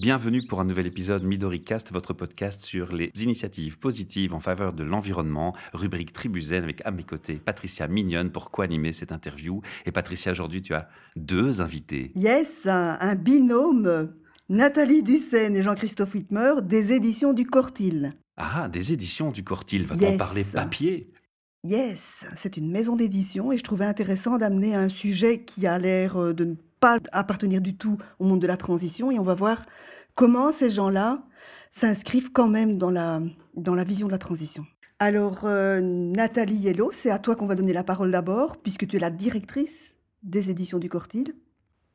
Bienvenue pour un nouvel épisode MidoriCast, votre podcast sur les initiatives positives en faveur de l'environnement, rubrique Tribuzen avec à mes côtés Patricia Mignonne pour co-animer cette interview. Et Patricia, aujourd'hui, tu as deux invités. Yes, un, binôme, Nathalie Dussène et Jean-Christophe Whitmer des éditions du Cortil. Ah, des éditions du Cortil, va-t-on parler papier? Yes, c'est une maison d'édition et je trouvais intéressant d'amener un sujet qui a l'air euh, de ne pas appartenir du tout au monde de la transition et on va voir comment ces gens-là s'inscrivent quand même dans la, dans la vision de la transition. Alors, euh, Nathalie Hello, c'est à toi qu'on va donner la parole d'abord, puisque tu es la directrice des éditions du Cortil.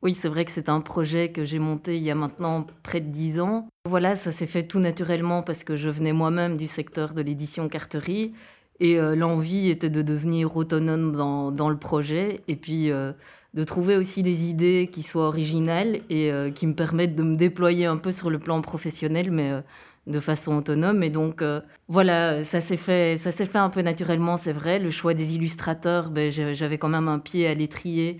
Oui, c'est vrai que c'est un projet que j'ai monté il y a maintenant près de dix ans. Voilà, ça s'est fait tout naturellement parce que je venais moi-même du secteur de l'édition carterie et euh, l'envie était de devenir autonome dans, dans le projet. Et puis, euh, de trouver aussi des idées qui soient originales et euh, qui me permettent de me déployer un peu sur le plan professionnel, mais euh, de façon autonome. Et donc, euh, voilà, ça s'est fait, ça s'est fait un peu naturellement, c'est vrai. Le choix des illustrateurs, ben, j'avais quand même un pied à l'étrier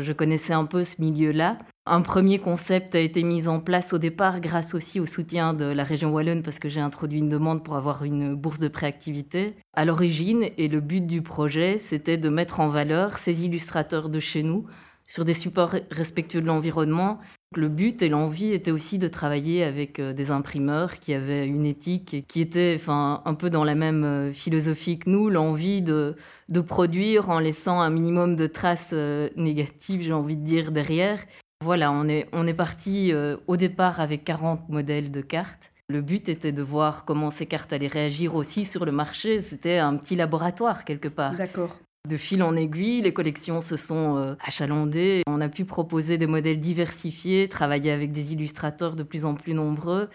je connaissais un peu ce milieu-là. Un premier concept a été mis en place au départ grâce aussi au soutien de la région Wallonne parce que j'ai introduit une demande pour avoir une bourse de préactivité. À l'origine, et le but du projet, c'était de mettre en valeur ces illustrateurs de chez nous sur des supports respectueux de l'environnement le but et l'envie était aussi de travailler avec euh, des imprimeurs qui avaient une éthique et qui étaient enfin, un peu dans la même euh, philosophie que nous, l'envie de, de produire en laissant un minimum de traces euh, négatives, j'ai envie de dire, derrière. Voilà, on est, on est parti au départ avec 40 modèles de cartes. Le but était de voir comment ces cartes allaient réagir aussi sur le marché. C'était un petit laboratoire quelque part. D'accord. De fil en aiguille, les collections se sont euh, achalandées. On a pu proposer des modèles diversifiés, travailler avec des illustrateurs de plus en plus nombreux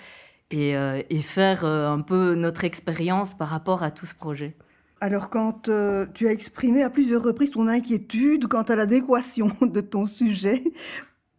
et, euh, faire euh, un peu notre expérience par rapport à tout ce projet. Alors quand tu as exprimé à plusieurs reprises ton inquiétude quant à l'adéquation de ton sujet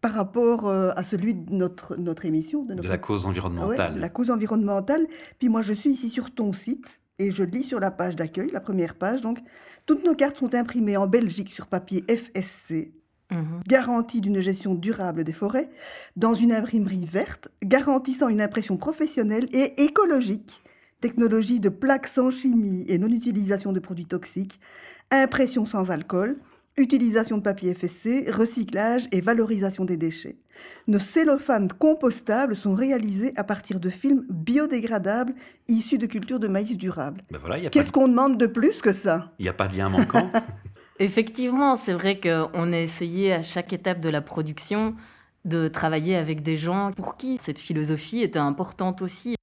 par rapport à celui de notre, notre émission. De, la cause environnementale. la cause environnementale. Puis moi, je suis ici sur ton site et je lis sur la page d'accueil, la première page, donc toutes nos cartes sont imprimées en Belgique sur papier FSC, mhm. garantie d'une gestion durable des forêts, dans une imprimerie verte, garantissant une impression professionnelle et écologique, technologie de plaques sans chimie et non-utilisation de produits toxiques, impression sans alcool, utilisation de papier FSC, recyclage et valorisation des déchets. Nos cellophanes compostables sont réalisés à partir de films biodégradables issus de cultures de maïs durable. Ben Qu'est-ce qu'on demande de plus que ça? Il n'y a pas de lien manquant Effectivement, c'est vrai qu'on a essayé à chaque étape de la production de travailler avec des gens pour qui cette philosophie était importante aussi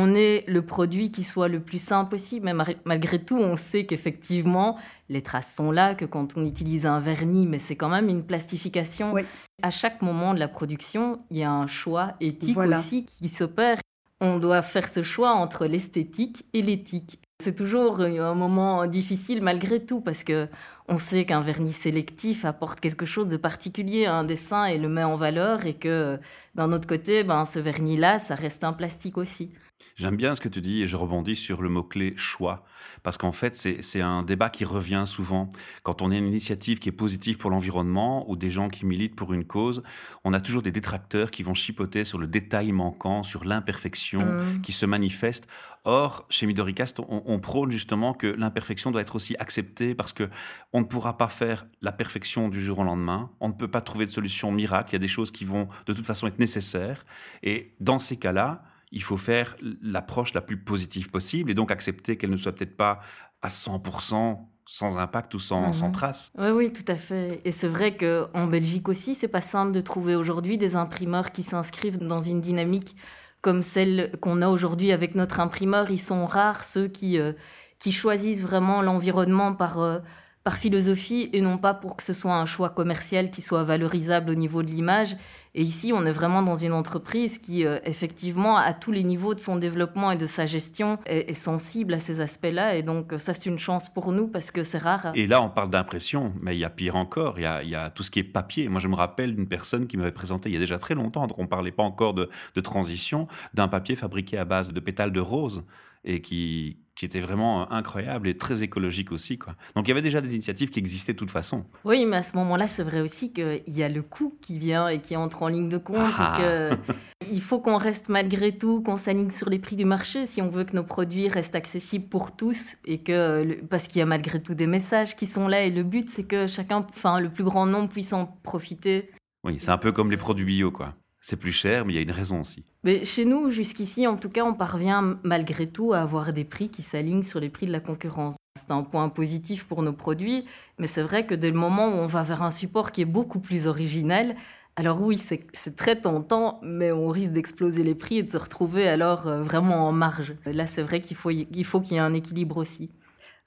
on est le produit qui soit le plus sain possible. Mais malgré tout, on sait qu'effectivement, les traces sont là, que quand on utilise un vernis, mais c'est quand même une plastification. À chaque moment de la production, il y a un choix éthique aussi qui s'opère. On doit faire ce choix entre l'esthétique et l'éthique. C'est toujours un moment difficile malgré tout parce que on sait qu'un vernis sélectif apporte quelque chose de particulier à un dessin et le met en valeur et que d'un autre côté, ben, ce vernis-là, ça reste un plastique aussi. J'aime bien ce que tu dis et je rebondis sur le mot-clé choix. Parce qu'en fait, c'est un débat qui revient souvent. Quand on a une initiative qui est positive pour l'environnement ou des gens qui militent pour une cause, on a toujours des détracteurs qui vont chipoter sur le détail manquant, sur l'imperfection mmh. qui se manifeste. Or, chez Midoricast, on, on prône justement que l'imperfection doit être aussi acceptée parce que on ne pourra pas faire la perfection du jour au lendemain. On ne peut pas trouver de solution miracle. Il y a des choses qui vont de toute façon être nécessaires. Et dans ces cas-là, il faut faire l'approche la plus positive possible et donc accepter qu'elle ne soit peut-être pas à 100% sans impact ou sans, sans mhm. trace. Oui, oui, tout à fait. Et c'est vrai qu'en Belgique aussi, c'est pas simple de trouver aujourd'hui des imprimeurs qui s'inscrivent dans une dynamique comme celle qu'on a aujourd'hui avec notre imprimeur. Ils sont rares ceux qui, euh, qui choisissent vraiment l'environnement par, euh, par philosophie et non pas pour que ce soit un choix commercial qui soit valorisable au niveau de l'image. Et ici, on est vraiment dans une entreprise qui, euh, effectivement, à tous les niveaux de son développement et de sa gestion, est, sensible à ces aspects-là. Et donc, ça, c'est une chance pour nous parce que c'est rare. Et là, on parle d'impression, mais il y a pire encore. Il y a, tout ce qui est papier. Moi, je me rappelle d'une personne qui m'avait présenté il y a déjà très longtemps, donc on ne parlait pas encore de transition, d'un papier fabriqué à base de pétales de rose et qui, qui était vraiment euh, incroyable et très écologique aussi. Quoi. Donc il y avait déjà des initiatives qui existaient de toute façon. Oui, mais à ce moment-là, c'est vrai aussi qu'il y a le coût qui vient et qui entre en ligne de compte. Ah. il faut qu'on reste malgré tout, qu'on s'aligne sur les prix du marché si on veut que nos produits restent accessibles pour tous et que parce qu'il y a malgré tout des messages qui sont là et le but c'est que chacun, enfin le plus grand nombre puisse en profiter. Oui, c'est un peu comme les produits bio quoi. C'est plus cher, mais il y a une raison aussi. Mais chez nous, jusqu'ici, en tout cas, on parvient malgré tout à avoir des prix qui s'alignent sur les prix de la concurrence. C'est un point positif pour nos produits, mais c'est vrai que dès le moment où on va vers un support qui est beaucoup plus original, alors oui, c'est très tentant, mais on risque d'exploser les prix et de se retrouver alors euh, vraiment en marge. Là, c'est vrai qu'il faut qu'il faut qu'il y ait un équilibre aussi.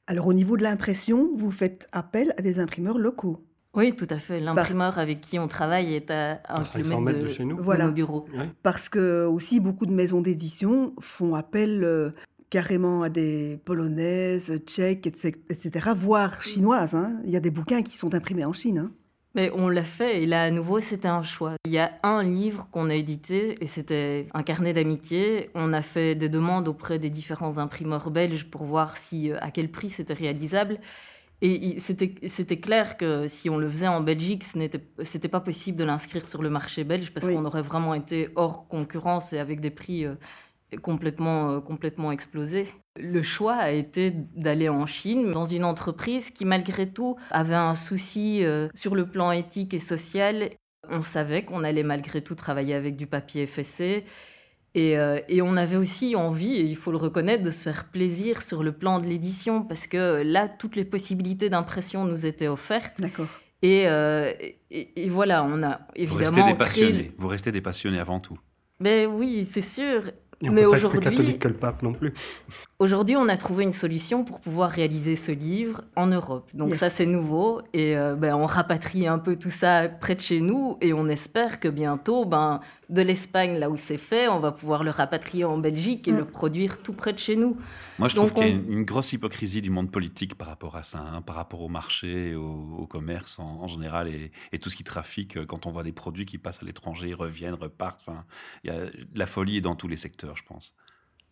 Alors au niveau de l'impression, vous faites appel à des imprimeurs locaux oui, tout à fait. L'imprimeur avec qui on travaille est à un kilomètre de, chez nous, voilà. nos bureaux. Parce que aussi beaucoup de maisons d'édition font appel euh, carrément à des polonaises, tchèques, etc., voire chinoises. Hein. Il y a des bouquins qui sont imprimés en Chine. Hein. Mais on l'a fait et là à nouveau c'était un choix. Il y a un livre qu'on a édité et c'était un carnet d'amitié. On a fait des demandes auprès des différents imprimeurs belges pour voir si euh, à quel prix c'était réalisable. Et c'était clair que si on le faisait en Belgique, ce n'était pas possible de l'inscrire sur le marché belge parce qu'on aurait vraiment été hors concurrence et avec des prix euh, complètement, euh, complètement explosés. Le choix a été d'aller en Chine dans une entreprise qui malgré tout avait un souci euh, sur le plan éthique et social. On savait qu'on allait malgré tout travailler avec du papier Euh, et, on avait aussi envie, et il faut le reconnaître, de se faire plaisir sur le plan de l'édition, parce que là, toutes les possibilités d'impression nous étaient offertes. D'accord. Et, euh, et, voilà, on a évidemment. Vous restez des passionnés, vous restez des passionnés avant tout. Mais ben oui, c'est sûr. Et on mais aujourd'hui, plus catholique que le pape non plus. Aujourd'hui, on a trouvé une solution pour pouvoir réaliser ce livre en Europe. Donc ça, c'est nouveau. Et euh, ben, on rapatrie un peu tout ça près de chez nous. Et on espère que bientôt, ben, de l'Espagne, là où c'est fait, on va pouvoir le rapatrier en Belgique et mm. le produire tout près de chez nous. Moi, je trouve qu'il y a une, grosse hypocrisie du monde politique par rapport à ça, hein, par rapport au marché, au, commerce en, général et, et, tout ce qui trafique. Euh, quand on voit des produits qui passent à l'étranger, reviennent, repartent, enfin, y a, la folie est dans tous les secteurs, je pense.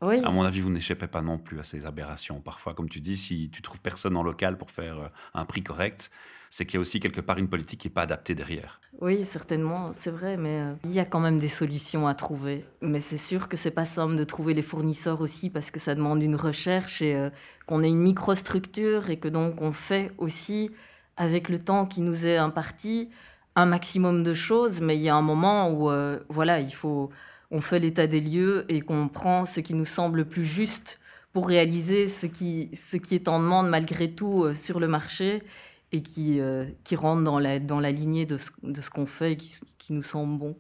À mon avis, vous n'échappez pas non plus à ces aberrations. Parfois, comme tu dis, si tu trouves personne en local pour faire euh, un prix correct, c'est qu'il y a aussi quelque part une politique qui n'est pas adaptée derrière. Oui, certainement, c'est vrai, mais euh, il y a quand même des solutions à trouver. Mais c'est sûr que c'est pas simple de trouver les fournisseurs aussi parce que ça demande une recherche et euh, qu'on ait une microstructure et que donc on fait aussi avec le temps qui nous est imparti un maximum de choses. Mais il y a un moment où voilà, il faut on fait l'état des lieux et qu'on prend ce qui nous semble plus juste pour réaliser ce qui, ce qui est en demande malgré tout euh, sur le marché et qui, euh, qui rentre dans la, dans la lignée de ce, de ce qu'on fait et qui, qui, nous semble bon.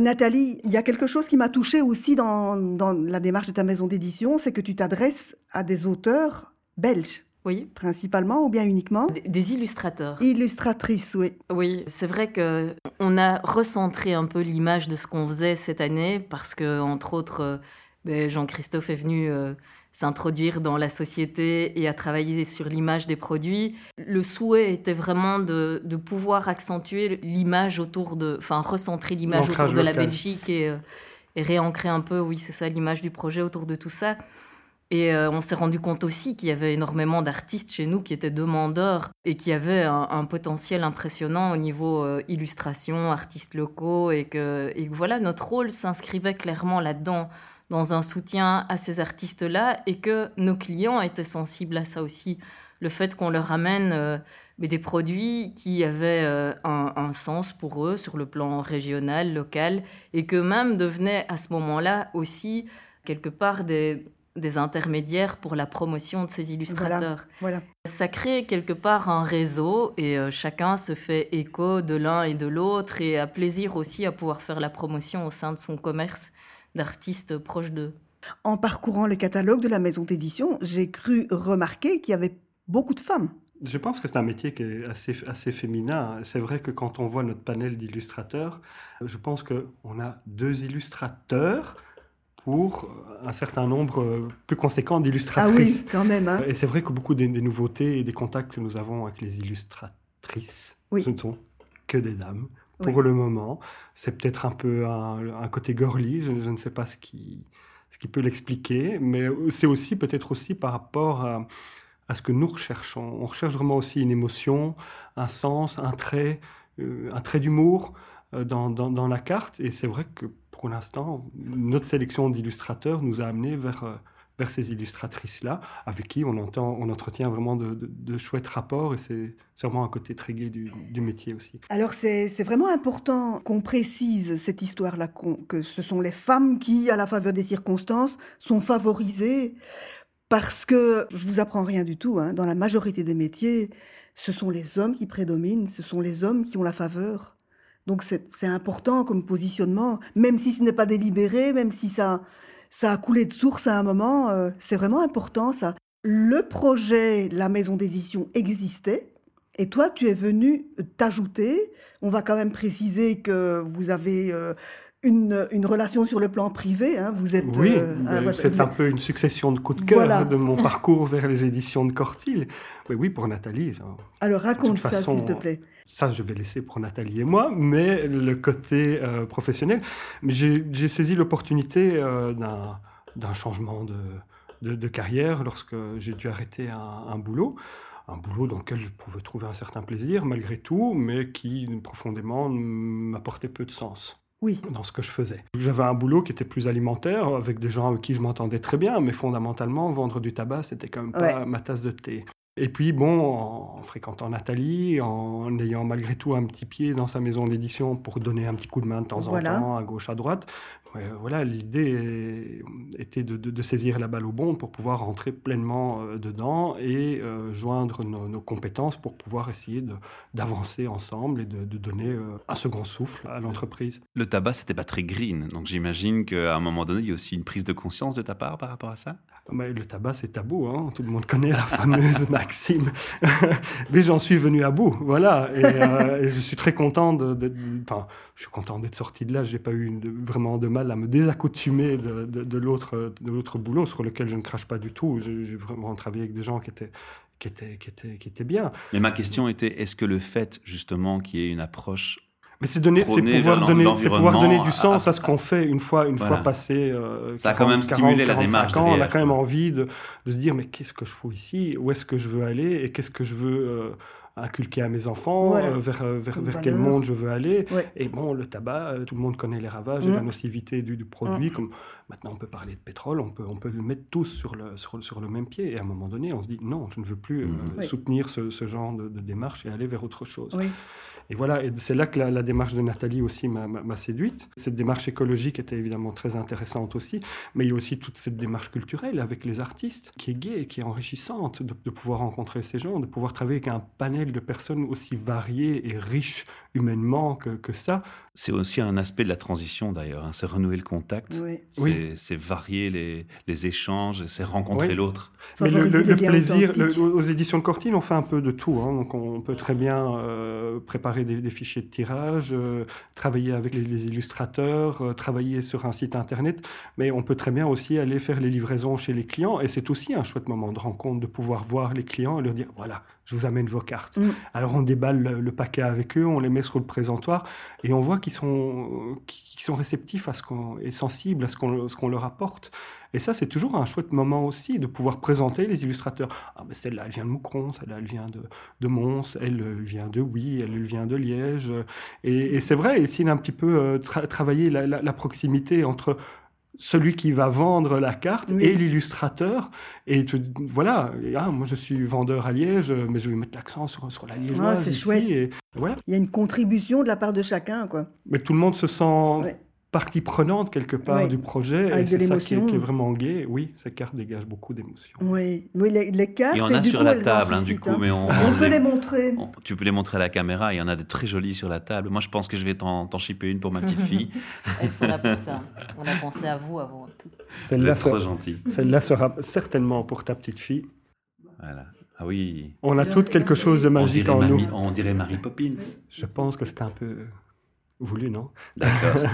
Nathalie, il y a quelque chose qui m'a touchée aussi dans, dans la démarche de ta maison d'édition, c'est que tu t'adresses à des auteurs belges. Oui. Principalement ou bien uniquement Des illustrateurs. Illustratrices, oui. Oui, c'est vrai que on a recentré un peu l'image de ce qu'on faisait cette année parce que, entre autres, euh, ben, Jean-Christophe est venu euh, s'introduire dans la société et à travailler sur l'image des produits. Le souhait était vraiment de, pouvoir accentuer l'image autour de, enfin, recentrer l'image autour de la Belgique et, euh, et réancrer un peu, oui, c'est ça, l'image du projet autour de tout ça. Et euh, on s'est rendu compte aussi qu'il y avait énormément d'artistes chez nous qui étaient demandeurs et qui avaient un, potentiel impressionnant au niveau euh, illustration, artistes locaux, et que, et voilà, notre rôle s'inscrivait clairement là-dedans, dans un soutien à ces artistes-là, et que nos clients étaient sensibles à ça aussi. Le fait qu'on leur amène euh, des produits qui avaient un, un, sens pour eux sur le plan régional, local, et que même devenaient à ce moment-là aussi quelque part des, des intermédiaires pour la promotion de ces illustrateurs. Voilà, Ça crée quelque part un réseau et euh, chacun se fait écho de l'un et de l'autre et a plaisir aussi à pouvoir faire la promotion au sein de son commerce d'artistes proches d'eux. En parcourant le catalogue de la maison d'édition, j'ai cru remarquer qu'il y avait beaucoup de femmes. Je pense que c'est un métier qui est assez, assez féminin. C'est vrai que quand on voit notre panel d'illustrateurs, je pense qu'on a deux illustrateurs, pour un certain nombre euh, plus conséquent d'illustratrices. Ah oui, quand même. Hein. Et c'est vrai que beaucoup des, nouveautés et des contacts que nous avons avec les illustratrices, ce ne sont que des dames. Pour le moment, c'est peut-être un peu un, côté girly, je, ne sais pas ce qui, ce qui peut l'expliquer, mais c'est aussi peut-être aussi par rapport à, à, ce que nous recherchons. On recherche vraiment aussi une émotion, un sens, un trait, euh, un trait d'humour euh, dans, dans, dans, la carte, et c'est vrai que pour l'instant, notre sélection d'illustrateurs nous a amenés vers, euh, vers ces illustratrices-là, avec qui on, on entretient vraiment de, chouettes rapports, et c'est vraiment un côté très gai du, métier aussi. Alors c'est vraiment important qu'on précise cette histoire-là, que ce sont les femmes qui, à la faveur des circonstances, sont favorisées, parce que, je vous apprends rien du tout, hein, dans la majorité des métiers, ce sont les hommes qui prédominent, ce sont les hommes qui ont la faveur. Donc c'est important comme positionnement, même si ce n'est pas délibéré, même si ça, ça a coulé de source à un moment, euh, c'est vraiment important ça. Le projet, la maison d'édition existait, et toi tu es venu t'ajouter. On va quand même préciser que vous avez euh, une, une, relation sur le plan privé. Hein. Vous êtes. Oui, euh, c'est un peu une succession de coups de cœur de mon parcours vers les éditions de Cortil. Mais oui, pour Nathalie. Alors raconte ça, s'il te plaît. Ça, je vais laisser pour Nathalie et moi, mais le côté euh, professionnel. J'ai saisi l'opportunité euh, d'un changement de, de, de, carrière lorsque j'ai dû arrêter un, un boulot un boulot dans lequel je pouvais trouver un certain plaisir malgré tout, mais qui profondément m'apportait peu de sens oui. dans ce que je faisais. J'avais un boulot qui était plus alimentaire, avec des gens avec qui je m'entendais très bien, mais fondamentalement, vendre du tabac, c'était quand même pas ma tasse de thé. Et puis, bon, en fréquentant Nathalie, en ayant malgré tout un petit pied dans sa maison d'édition pour donner un petit coup de main de temps en temps, à gauche, à droite, voilà, l'idée était de, saisir la balle au bon pour pouvoir rentrer pleinement euh, dedans et euh, joindre nos, compétences pour pouvoir essayer d'avancer ensemble et de, donner euh, un second souffle à l'entreprise. Le tabac, c'était pas très green, donc j'imagine qu'à un moment donné, il y a aussi une prise de conscience de ta part par rapport à ça? Mais Le tabac, c'est tabou, hein. tout le monde connaît la fameuse maxime. Mais j'en suis venu à bout, voilà, et, je suis très content de... Enfin, je suis content d'être sorti de là, j'ai pas eu vraiment de mal à me désaccoutumer de, de, de l'autre boulot sur lequel je ne crache pas du tout. J'ai vraiment travaillé avec des gens qui étaient, qui étaient, qui étaient, qui étaient bien. Mais ma question était, est-ce que le fait justement qu'il y ait une approche mais c'est donner, c'est pouvoir donner, c'est pouvoir donner du sens à, ce qu'on fait une fois, une fois passé. Euh, ça a quand même stimulé la démarche. Ans, on a quand même envie de, de se dire, mais qu'est-ce que je fous ici? Où est-ce que je veux aller? Et qu'est-ce que je veux euh, inculquer à mes enfants, euh, vers, euh, vers, vers quel monde je veux aller. Et bon, le tabac, euh, tout le monde connaît les ravages et la mm. nocivité du, du produit. Mm. Comme maintenant, on peut parler de pétrole, on peut, on peut le mettre tous sur le, sur, sur, le même pied. Et à un moment donné, on se dit non, je ne veux plus mm. soutenir ce, ce genre de, de, démarche et aller vers autre chose. Et voilà, et c'est là que la, démarche de Nathalie aussi m'a séduite. Cette démarche écologique était évidemment très intéressante aussi, mais il y a aussi toute cette démarche culturelle avec les artistes qui est gaie, qui est enrichissante de, de pouvoir rencontrer ces gens, de pouvoir travailler avec un panel de personnes aussi variées et riches humainement que, que ça. C'est aussi un aspect de la transition d'ailleurs, hein. c'est renouer le contact, oui. c'est varier les, les échanges, c'est rencontrer l'autre. Mais le, plaisir, aux éditions de Cortine, on fait un peu de tout. Hein. donc on peut très bien euh, préparer des, fichiers de tirage, euh, travailler avec les, illustrateurs, euh, travailler sur un site internet, mais on peut très bien aussi aller faire les livraisons chez les clients. Et c'est aussi un chouette moment de rencontre de pouvoir voir les clients et leur dire voilà, je vous amène vos cartes. Mm. Alors on déballe le, paquet avec eux, on les met sur le présentoir et on voit qu'ils sont, qui sont réceptifs à ce qu'on est sensibles à ce qu'on qu'on leur apporte. Et ça, c'est toujours un chouette moment aussi de pouvoir présenter les illustrateurs. Ah, ben celle-là, elle vient de Moucron, celle-là, elle vient de, de Mons, elle, vient de Oui, elle, vient de Liège. Et, c'est vrai, essayer d'un petit peu euh, travailler la, proximité entre celui qui va vendre la carte et l'illustrateur. Et voilà, ah, moi je suis vendeur à Liège, mais je vais mettre l'accent sur, sur la liégeoise. Ah, c'est chouette. Et voilà. Il y a une contribution de la part de chacun. quoi. Mais tout le monde se sent partie prenante quelque part du projet. et c'est ça qui est, vraiment gai. Oui, ces cartes dégagent beaucoup d'émotions. Oui, oui les, cartes. Il y en a sur la table, hein, du coup, mais on, on, peut les, montrer. tu peux les montrer à la caméra. Il y en a de très jolies sur la table. Moi, je pense que je vais t'en shipper une pour ma petite fille. Elles sont là pour ça. On a pensé à vous avant tout. Celle-là trop gentil. Celle-là sera certainement pour ta petite fille. Voilà. Ah oui. On a toutes quelque chose de magique en nous. On dirait Mary Poppins. Je pense que c'est un peu voulu, non? D'accord.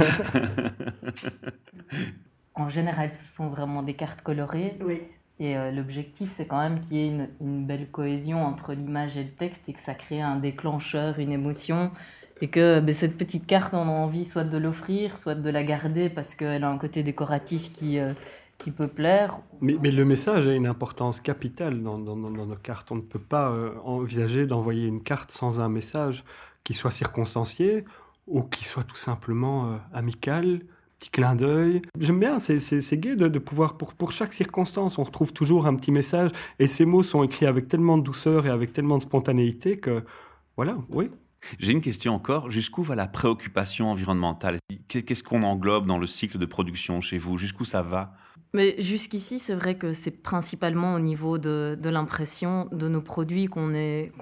en général, ce sont vraiment des cartes colorées. Oui. Et euh, l'objectif, c'est quand même qu'il y ait une, une, belle cohésion entre l'image et le texte et que ça crée un déclencheur, une émotion. Et que ben, cette petite carte, on a envie soit de l'offrir, soit de la garder parce qu'elle a un côté décoratif qui, euh, qui peut plaire. Mais, mais, le message a une importance capitale dans, dans, dans, nos cartes. On ne peut pas euh, envisager d'envoyer une carte sans un message qui soit circonstancié ou qui soit tout simplement euh, amical, petit clin d'œil. J'aime bien, c'est gai de, de, pouvoir, pour, pour chaque circonstance, on retrouve toujours un petit message. Et ces mots sont écrits avec tellement de douceur et avec tellement de spontanéité que, voilà, oui, j'ai une question encore. Jusqu'où va la préoccupation environnementale? Qu'est-ce qu'on englobe dans le cycle de production chez vous? Jusqu'où ça va? Mais jusqu'ici, c'est vrai que c'est principalement au niveau de, l'impression de nos produits qu'on est,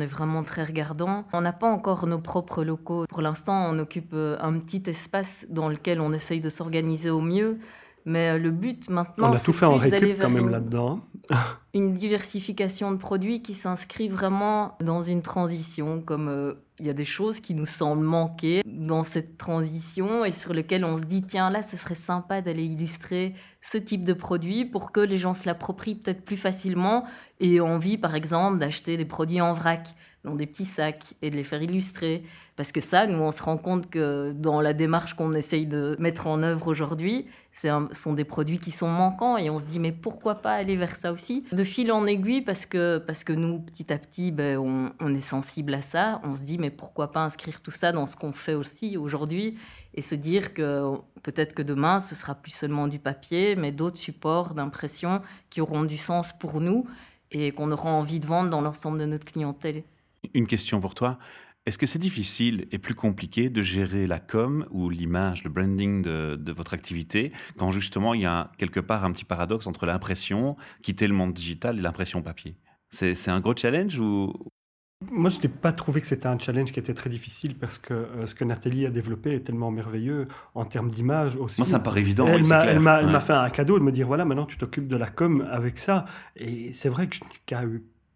est vraiment très regardant. On n'a pas encore nos propres locaux. Pour l'instant, on occupe euh, un petit espace dans lequel on essaye de s'organiser au mieux. Mais euh, le but maintenant, fait en récup quand même là-dedans. une diversification de produits qui s'inscrit vraiment dans une transition, comme euh, il y a des choses qui nous semblent manquer dans cette transition et sur lesquelles on se dit tiens là, ce serait sympa d'aller illustrer ce type de produit pour que les gens se l'approprient peut-être plus facilement et aient envie par exemple d'acheter des produits en vrac dans des petits sacs et de les faire illustrer. Parce que ça, nous, on se rend compte que dans la démarche qu'on essaye de mettre en œuvre aujourd'hui, ce sont des produits qui sont manquants et on se dit mais pourquoi pas aller vers ça aussi? De fil en aiguille parce que, parce que nous, petit à petit, ben, on, on est sensible à ça. On se dit mais pourquoi pas inscrire tout ça dans ce qu'on fait aussi aujourd'hui et se dire que peut-être que demain, ce sera plus seulement du papier, mais d'autres supports d'impression qui auront du sens pour nous et qu'on aura envie de vendre dans l'ensemble de notre clientèle. Une question pour toi. Est-ce que c'est difficile et plus compliqué de gérer la com ou l'image, le branding de, votre activité quand justement il y a quelque part un petit paradoxe entre l'impression, quitter le monde digital et l'impression papier? C'est un gros challenge ou, moi, je n'ai pas trouvé que c'était un challenge qui était très difficile parce que euh, ce que Nathalie a développé est tellement merveilleux en termes d'image aussi. Moi, ça me paraît évident. Elle m'a fait un cadeau de me dire voilà, maintenant tu t'occupes de la com avec ça. Et c'est vrai que je n'ai qu'à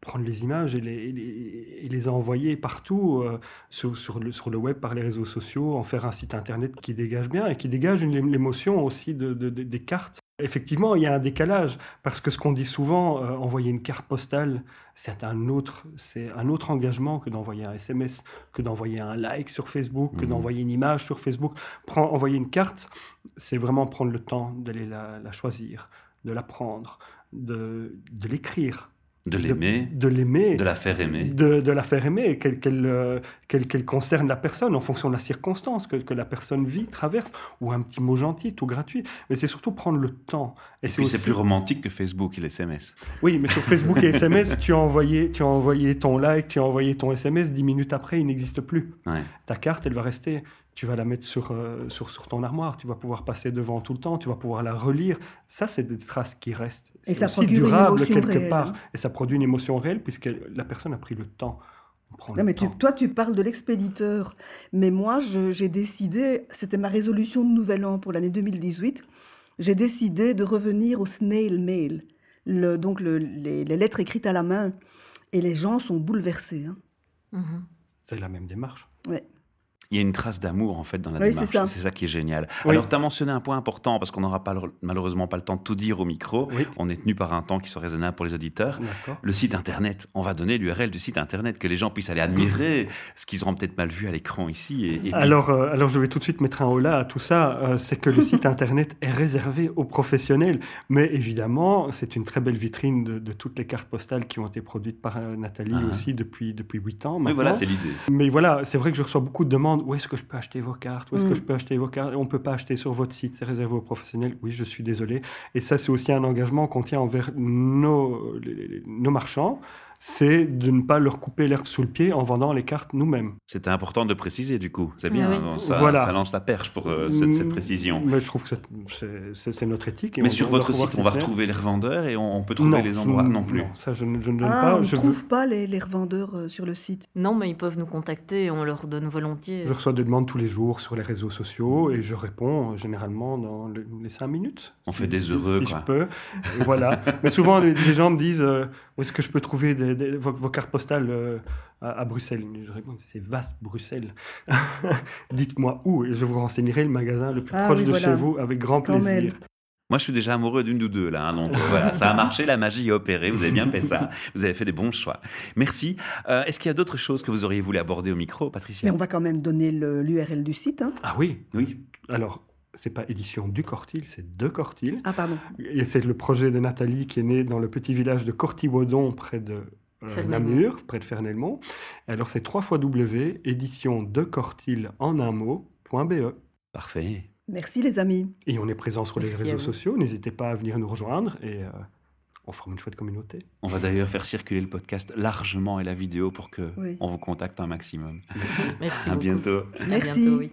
prendre les images et les, les, envoyer partout euh, sur, sur, le, sur le web, par les réseaux sociaux, en faire un site internet qui dégage bien et qui dégage l'émotion aussi de, des cartes. Effectivement, il y a un décalage parce que ce qu'on dit souvent, euh, envoyer une carte postale, c'est un autre, c'est un autre engagement que d'envoyer un SMS, que d'envoyer un like sur Facebook, que mmh. d'envoyer une image sur Facebook. Prends, envoyer une carte, c'est vraiment prendre le temps d'aller la, la choisir, de la prendre, de, de l'écrire de l'aimer. De, l'aimer. De la faire aimer. De, la faire aimer, euh, qu'elle concerne la personne en fonction de la circonstance que, que, la personne vit, traverse, ou un petit mot gentil, tout gratuit. Mais c'est surtout prendre le temps. Et, c'est aussi... plus romantique que Facebook et les SMS. Oui, mais sur Facebook et SMS, tu as, envoyé, tu as envoyé ton like, tu as envoyé ton SMS, dix minutes après, il n'existe plus. Ta carte, elle va rester tu vas la mettre sur, euh, sur, sur, ton armoire, tu vas pouvoir passer devant tout le temps, tu vas pouvoir la relire. Ça, c'est des traces qui restent. Et ça durable quelque part. Hein. Et ça produit une émotion réelle puisque la personne a pris le temps. Non, mais toi, tu parles de l'expéditeur. Mais moi, j'ai décidé, c'était ma résolution de Nouvel An pour l'année 2018, j'ai décidé de revenir au snail mail, le, donc le, les, lettres écrites à la main. Et les gens sont bouleversés. Hein. Mhm. C'est la même démarche. Ouais il y a une trace d'amour en fait dans la démarche. C'est ça. qui est génial. Alors, tu as mentionné un point important parce qu'on n'aura pas, malheureusement pas le temps de tout dire au micro. On est tenu par un temps qui soit raisonnable pour les auditeurs. Le site internet, on va donner l'URL du site internet, que les gens puissent aller admirer ce qu'ils auront peut-être mal vu à l'écran ici. Et, alors, euh, alors, je vais tout de suite mettre un holà à tout ça. Euh, c'est que le site internet est réservé aux professionnels. Mais évidemment, c'est une très belle vitrine de, toutes les cartes postales qui ont été produites par euh, Nathalie ah. aussi depuis, depuis 8 ans. Mais voilà, c'est l'idée. Mais voilà, c'est vrai que je reçois beaucoup de demandes où est-ce que je peux acheter vos cartes? Où est-ce que mm. je peux acheter vos cartes? On ne peut pas acheter sur votre site, c'est réservé aux professionnels. Oui, je suis désolé. Et ça, c'est aussi un engagement qu'on tient envers nos, nos marchands c'est de ne pas leur couper l'herbe sous le pied en vendant les cartes nous-mêmes. C'était important de préciser du coup. C'est bien, hein, ça, voilà. ça, lance la perche pour euh, cette, cette, mm, précision. Mais je trouve que c'est notre éthique. Mais sur votre site, on va retrouver les revendeurs et on, peut trouver les endroits non plus. Non, ça je, ne donne ah, pas. On ne trouve pas les, les revendeurs euh, sur le site. Non, mais ils peuvent nous contacter et on leur donne volontiers. Je reçois des demandes tous les jours sur les réseaux sociaux et je réponds euh, généralement dans les cinq minutes. On fait des heureux, si je peux. voilà. mais souvent, les, gens me disent où est-ce que je peux trouver vos cartes postale euh, à, Bruxelles Je réponds, c'est vaste Bruxelles. Dites-moi où et je vous renseignerai le magasin le plus ah proche de chez vous avec grand plaisir. Moi, je suis déjà amoureux d'une ou deux là, hein, donc euh, voilà, ça a marché, la magie a opéré. Vous avez bien fait ça. Vous avez fait des bons choix. Merci. Euh, est-ce qu'il y a d'autres choses que vous auriez voulu aborder au micro, Patricia? Mais on va quand même donner l'URL du site. Hein. Ah oui, oui. Alors, c'est pas édition du Cortil, c'est de Cortil. Ah pardon. Et c'est le projet de Nathalie qui est né dans le petit village de Cortibaudon, près de euh, Namur, près de Fernelmont. Alors c'est 3 fois W, édition de Cortil en un mot, .be. Parfait. Merci les amis. Et on est présent sur les réseaux sociaux. N'hésitez pas à venir nous rejoindre et euh, on forme une chouette communauté. On va d'ailleurs faire circuler le podcast largement et la vidéo pour que on vous contacte un maximum. Merci. À bientôt. Merci.